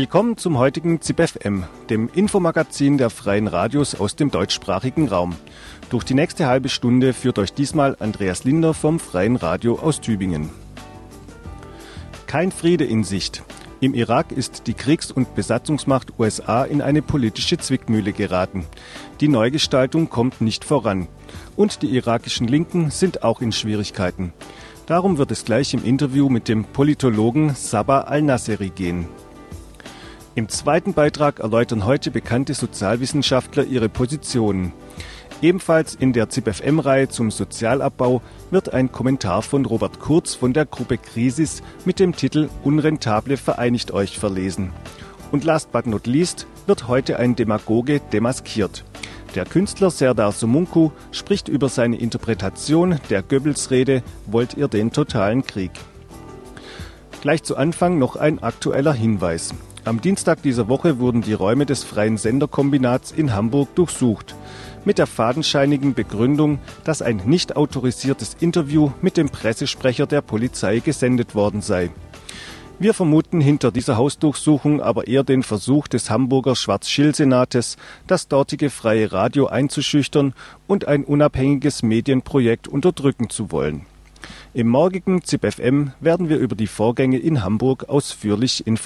Willkommen zum heutigen ZipFM, dem Infomagazin der freien Radios aus dem deutschsprachigen Raum. Durch die nächste halbe Stunde führt euch diesmal Andreas Linder vom Freien Radio aus Tübingen. Kein Friede in Sicht. Im Irak ist die Kriegs- und Besatzungsmacht USA in eine politische Zwickmühle geraten. Die Neugestaltung kommt nicht voran. Und die irakischen Linken sind auch in Schwierigkeiten. Darum wird es gleich im Interview mit dem Politologen Sabah al-Nasseri gehen. Im zweiten Beitrag erläutern heute bekannte Sozialwissenschaftler ihre Positionen. Ebenfalls in der ZipFM-Reihe zum Sozialabbau wird ein Kommentar von Robert Kurz von der Gruppe Krisis mit dem Titel Unrentable vereinigt euch verlesen. Und last but not least wird heute ein Demagoge demaskiert. Der Künstler Serdar Sumunku spricht über seine Interpretation der Goebbels-Rede Wollt ihr den totalen Krieg? Gleich zu Anfang noch ein aktueller Hinweis. Am Dienstag dieser Woche wurden die Räume des Freien Senderkombinats in Hamburg durchsucht. Mit der fadenscheinigen Begründung, dass ein nicht autorisiertes Interview mit dem Pressesprecher der Polizei gesendet worden sei. Wir vermuten hinter dieser Hausdurchsuchung aber eher den Versuch des Hamburger Schwarz-Schill-Senates, das dortige freie Radio einzuschüchtern und ein unabhängiges Medienprojekt unterdrücken zu wollen. Im morgigen ZipFM werden wir über die Vorgänge in Hamburg ausführlich informieren.